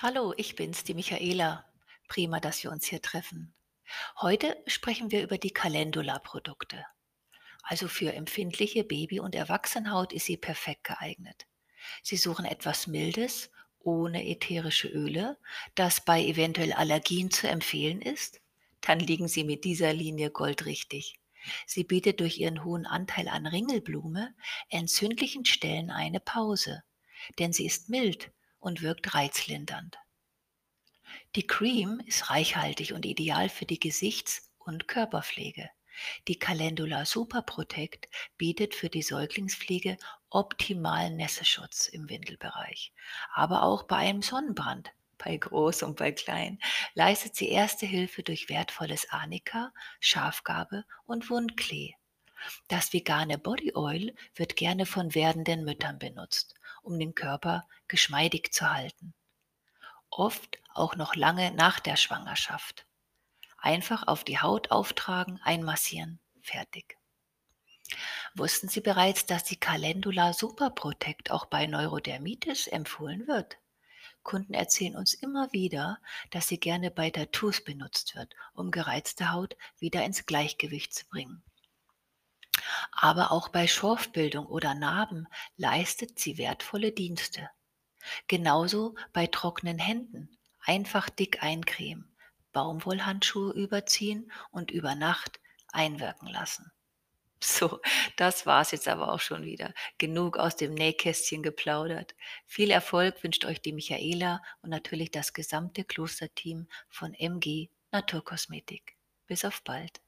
Hallo, ich bin's, die Michaela. Prima, dass wir uns hier treffen. Heute sprechen wir über die Calendula-Produkte. Also für empfindliche Baby- und Erwachsenenhaut ist sie perfekt geeignet. Sie suchen etwas Mildes, ohne ätherische Öle, das bei eventuell Allergien zu empfehlen ist? Dann liegen Sie mit dieser Linie goldrichtig. Sie bietet durch ihren hohen Anteil an Ringelblume entzündlichen Stellen eine Pause, denn sie ist mild und wirkt reizlindernd. Die Cream ist reichhaltig und ideal für die Gesichts- und Körperpflege. Die Calendula Super Protect bietet für die Säuglingspflege optimalen Nässeschutz im Windelbereich. Aber auch bei einem Sonnenbrand, bei groß und bei klein, leistet sie erste Hilfe durch wertvolles Arnika, Schafgarbe und Wundklee. Das vegane Body Oil wird gerne von werdenden Müttern benutzt, um den Körper geschmeidig zu halten oft auch noch lange nach der Schwangerschaft. Einfach auf die Haut auftragen, einmassieren, fertig. Wussten Sie bereits, dass die Calendula Super Protect auch bei Neurodermitis empfohlen wird? Kunden erzählen uns immer wieder, dass sie gerne bei Tattoos benutzt wird, um gereizte Haut wieder ins Gleichgewicht zu bringen. Aber auch bei Schorfbildung oder Narben leistet sie wertvolle Dienste. Genauso bei trockenen Händen. Einfach dick eincremen, Baumwollhandschuhe überziehen und über Nacht einwirken lassen. So, das war's jetzt aber auch schon wieder. Genug aus dem Nähkästchen geplaudert. Viel Erfolg wünscht euch die Michaela und natürlich das gesamte Klosterteam von MG Naturkosmetik. Bis auf bald.